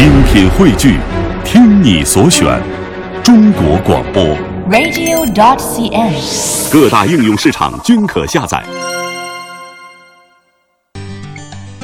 精品汇聚，听你所选，中国广播。radio.dot.cn，。各大应用市场均可下载。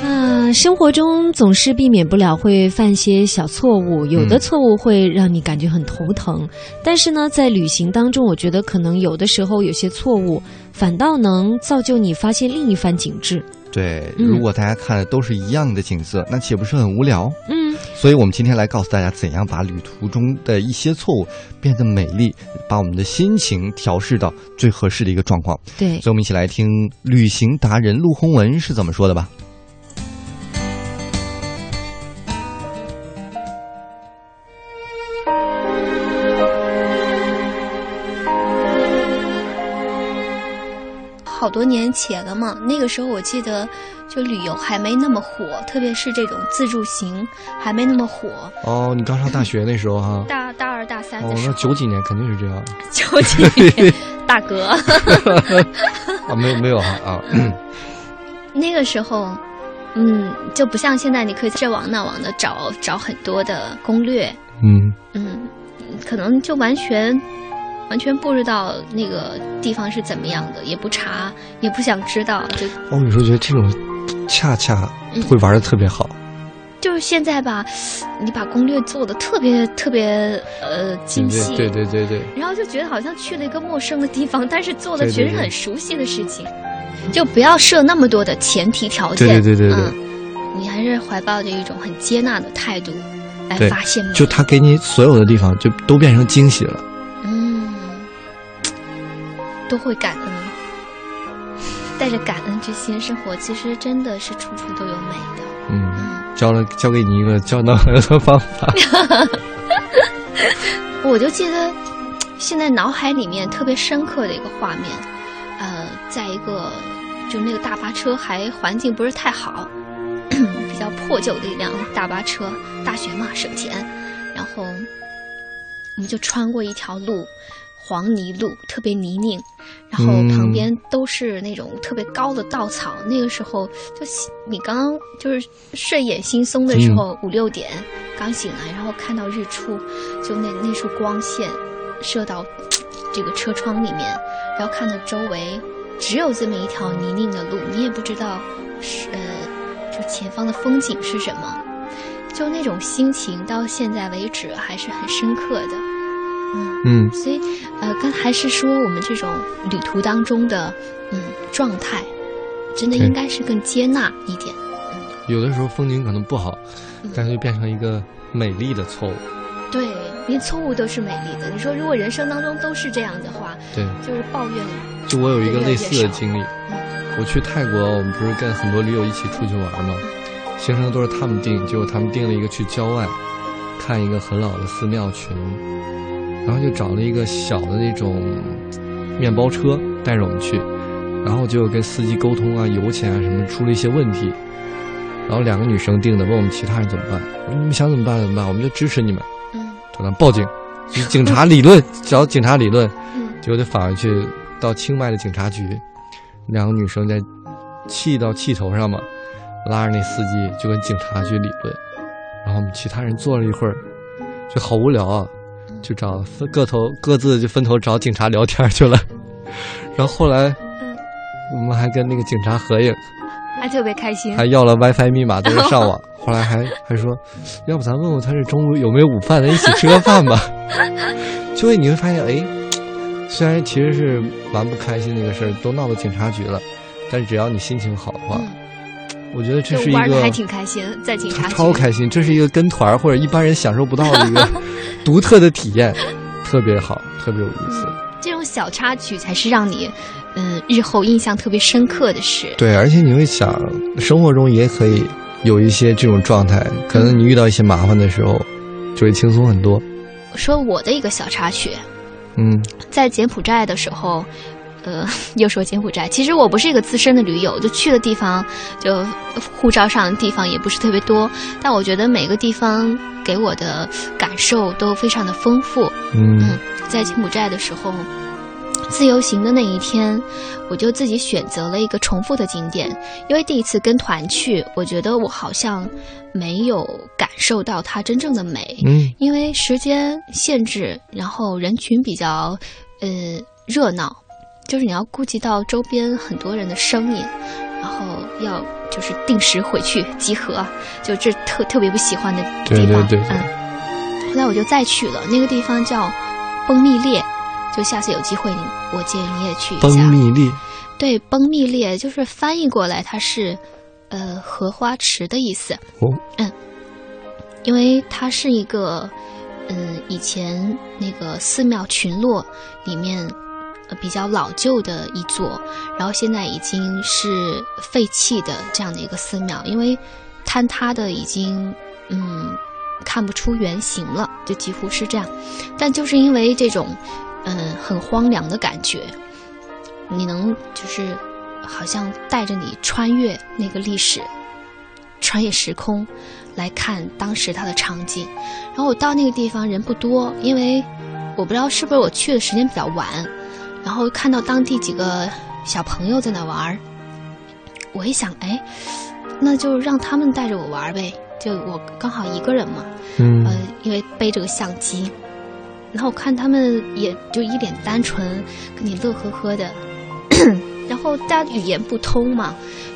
嗯，生活中总是避免不了会犯些小错误，有的错误会让你感觉很头疼。但是呢，在旅行当中，我觉得可能有的时候有些错误，反倒能造就你发现另一番景致。对，嗯如果大家看的都是一样的景色，那岂不是很无聊？嗯，所以我们今天来告诉大家，怎样把旅途中的一些错误变得美丽，把我们的心情调试到最合适的一个状况。对所以，我们一起来听旅行达人陆鸿文是怎么说的吧。好多年前了嘛，那个时候我记得，就旅游还没那么火，特别是这种自助行还没那么火。哦，你刚上大学那时候哈、大大二大三哦的，时候，那九几年肯定是这样。九几年，大哥，啊，没有没有哈啊，嗯。那个时候，嗯，就不像现在，你可以这网那网的找找很多的攻略，嗯，嗯，可能就完全完全不知道那个地方是怎么样的，也不查，也不想知道，就我有时候觉得这种恰恰会玩的特别好。就是现在吧，你把攻略做的特别特别呃精细，对对对对对，然后就觉得好像去了一个陌生的地方，但是做的全是很熟悉的事情，就不要设那么多的前提条件。对对对对对。嗯，你还是怀抱着一种很接纳的态度来发现美。就他给你所有的地方就都变成惊喜了。嗯，都会感恩，带着感恩之心生活，其实真的是处处都有美的。嗯，嗯，教了教给你一个教男朋友的方法。我就记得现在脑海里面特别深刻的一个画面，呃，在一个就那个大巴车还环境不是太好，比较破旧的一辆大巴车，大学嘛省钱，然后我们就穿过一条路。黄泥路特别泥泞，然后嗯旁边都是那种特别高的稻草。那个时候就醒你刚刚就是睡眼惺忪的时候，五六点刚醒来，然后看到日出，就那那束光线射到这个车窗里面，然后看到周围只有这么一条泥泞的路，你也不知道是呃，就前方的风景是什么，就那种心情到现在为止还是很深刻的。嗯，嗯，所以呃，刚还是说我们这种旅途当中的嗯状态，真的应该是更接纳一点。有的时候风景可能不好嗯，但是就变成一个美丽的错误。对，连错误都是美丽的。你说如果人生当中都是这样的话，对，就是抱怨。就我有一个类似的经历，嗯我去泰国，我们不是跟很多驴友一起出去玩吗？行程都是他们定，结果他们定了一个去郊外看一个很老的寺庙群，然后就找了一个小的那种面包车带着我们去，然后就跟司机沟通啊、油钱啊什么出了一些问题，然后两个女生定的，问我们其他人怎么办，我说你们想怎么办怎么办，我们就支持你们，嗯说咱报警，警察理论，找警察理论，嗯结果就返回去到清迈的警察局，两个女生在气到气头上嘛，拉着那司机就跟警察去理论，然后我们其他人坐了一会儿，就好无聊啊，就找分各头各自就分头找警察聊天去了，然后后来嗯，我们还跟那个警察合影，还特别开心。还要了 WiFi 密码，在这上网，后来还还说，要不咱问问他这中午有没有午饭，咱一起吃个饭吧。就会你会发现，哎，虽然其实是蛮不开心的一个事儿，都闹到警察局了，但是只要你心情好的话，嗯，我觉得这就是一个玩的还挺开心，在警察局超开心，这是一个跟团儿或者一般人享受不到的一个 独特的体验，特别好，特别有意思。这种小插曲才是让你，嗯、日后印象特别深刻的事。对，而且你会想，生活中也可以有一些这种状态，可能你遇到一些麻烦的时候，就会轻松很多。说我的一个小插曲，嗯在柬埔寨的时候，呃，又说柬埔寨，其实我不是一个资深的驴友，就去的地方，就护照上的地方也不是特别多，但我觉得每个地方给我的感受都非常的丰富。嗯嗯，在柬埔寨的时候，自由行的那一天，我就自己选择了一个重复的景点，因为第一次跟团去，我觉得我好像没有感受到它真正的美。嗯因为时间限制，然后人群比较呃热闹，就是你要顾及到周边很多人的声音，然后要就是定时回去集合，就这特特别不喜欢的地方。对对对嗯。后来我就再去了，那个地方叫崩密列，就下次有机会你我建议你也去一下。崩密列，对，崩密列就是翻译过来它是呃荷花池的意思。哦，因为它是一个，嗯，以前那个寺庙群落里面，呃，比较老旧的一座，然后现在已经是废弃的这样的一个寺庙，因为坍塌的已经，嗯，看不出原形了，就几乎是这样。但就是因为这种，嗯，很荒凉的感觉，你能就是好像带着你穿越那个历史，穿越时空。来看当时它的场景，然后我到那个地方人不多，因为我不知道是不是我去的时间比较晚，然后看到当地几个小朋友在那玩儿，我一想，哎，那就让他们带着我玩呗，就我刚好一个人嘛，嗯呃，因为背着个相机，然后看他们也就一脸单纯，跟你乐呵呵的，然后大家语言不通嘛，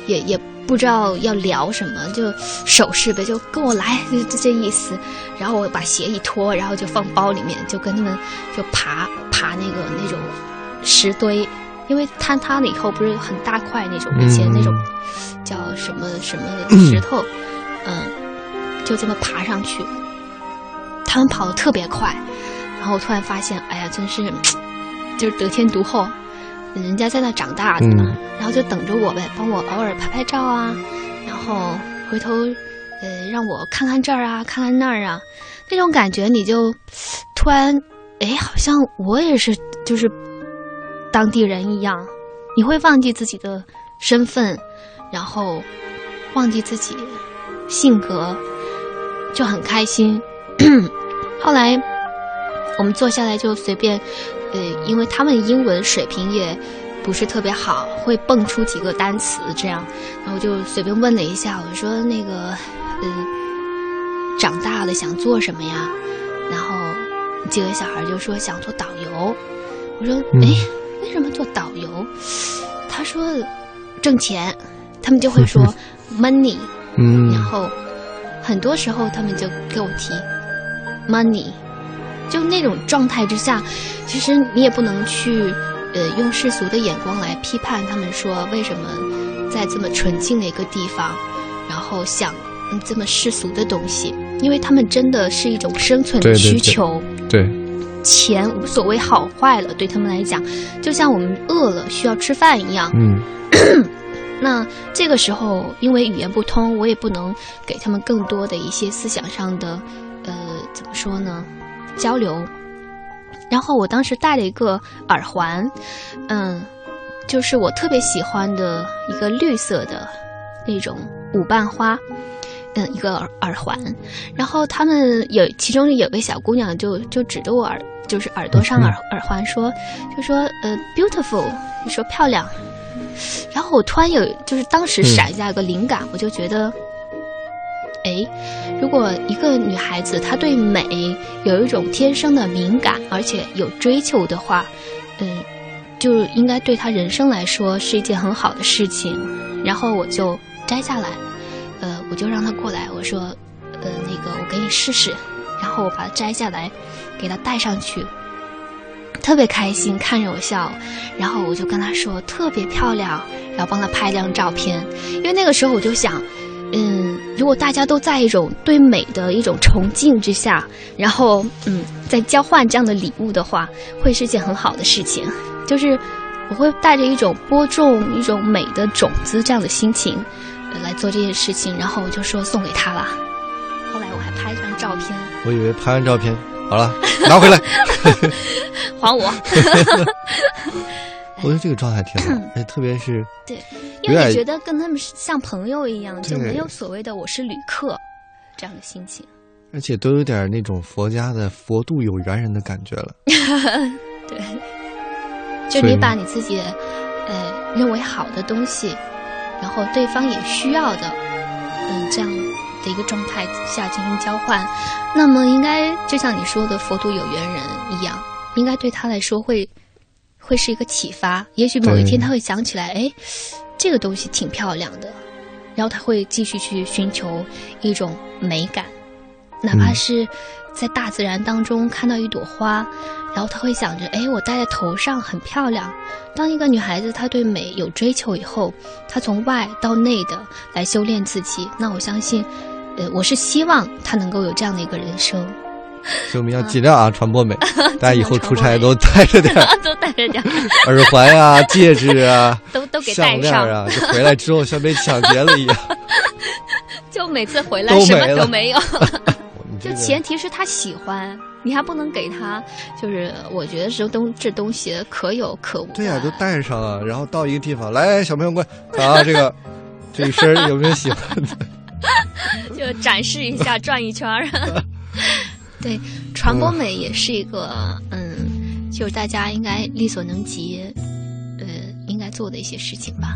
也也。不知道要聊什么，就手势呗，就跟我来，就这这意思。然后我把鞋一脱，然后就放包里面，就跟他们就爬爬那个那种石堆，因为坍塌了以后不是很大块那种，以前那种叫什么什么石头，嗯，就这么爬上去。他们跑得特别快，然后我突然发现，哎呀，真是就是得天独厚。人家在那长大的嘛，嗯、然后就等着我呗，帮我偶尔拍拍照啊，然后回头呃让我看看这儿啊，看看那儿啊，那种感觉你就突然哎，好像我也是就是当地人一样，你会忘记自己的身份，然后忘记自己性格，就很开心。后来我们坐下来就随便。呃，因为他们英文水平也不是特别好，会蹦出几个单词这样，然后就随便问了一下，我说那个，呃，长大了想做什么呀？然后几个小孩就说想做导游，我说哎，为什么做导游？他说挣钱，他们就会说 money，嗯，然后很多时候他们就给我提 money。就那种状态之下，其实你也不能去，呃，用世俗的眼光来批判他们，说为什么在这么纯净的一个地方，然后想、嗯、这么世俗的东西，因为他们真的是一种生存的需求。对,对,对，钱无所谓好坏了，对他们来讲，就像我们饿了需要吃饭一样。嗯。那这个时候，因为语言不通，我也不能给他们更多的一些思想上的，呃，怎么说呢？交流，然后我当时戴了一个耳环，嗯，就是我特别喜欢的一个绿色的那种五瓣花，嗯，一个耳耳环。然后他们有其中有个小姑娘就就指着我耳，就是耳朵上耳耳环说，就说呃，beautiful，你说漂亮。然后我突然有，就是当时闪一下一个灵感，我就觉得。哎，如果一个女孩子她对美有一种天生的敏感，而且有追求的话，嗯，就应该对她人生来说是一件很好的事情。然后我就摘下来，呃，我就让她过来，我说，呃，那个我给你试试。然后我把它摘下来，给她戴上去，特别开心，看着我笑。然后我就跟她说特别漂亮，然后帮她拍一张照片。因为那个时候我就想。嗯，如果大家都在一种对美的一种崇敬之下，然后嗯，在交换这样的礼物的话，会是件很好的事情。就是我会带着一种播种一种美的种子这样的心情，来做这件事情。然后我就说送给他了。照片。我以为拍完照片好了，拿回来，还我。我觉得这个状态挺好，哎，特别是对，因为你觉得跟他们像朋友一样，就没有所谓的我是旅客这样的心情，而且都有点那种佛家的佛度有缘人的感觉了。对，就你把你自己呃认为好的东西，然后对方也需要的，嗯，这样的一个状态下进行交换，那么应该就像你说的佛度有缘人一样，应该对他来说会会是一个启发。也许某一天他会想起来，哎，这个东西挺漂亮的，然后他会继续去寻求一种美感，哪怕是在大自然当中看到一朵花。然后他会想着，哎，我戴在头上很漂亮。当一个女孩子她对美有追求以后，她从外到内的来修炼自己，那我相信，呃，我是希望他能够有这样的一个人生。所以我们要尽量啊传播美，大家以后出差都带着点，都带着点 耳环啊、戒指啊，都都给带上啊，就回来之后像被抢劫了一样。就每次回来什么都没有，就前提是他喜欢。你还不能给他，就是我觉得这东这东西可有可无。对呀，都带上了，然后到一个地方，来，小朋友过来，啊，这个这一身有没有喜欢的？展示一下，转一圈儿。对，传播美也是一个，嗯，就是大家应该力所能及，呃，应该做的一些事情吧。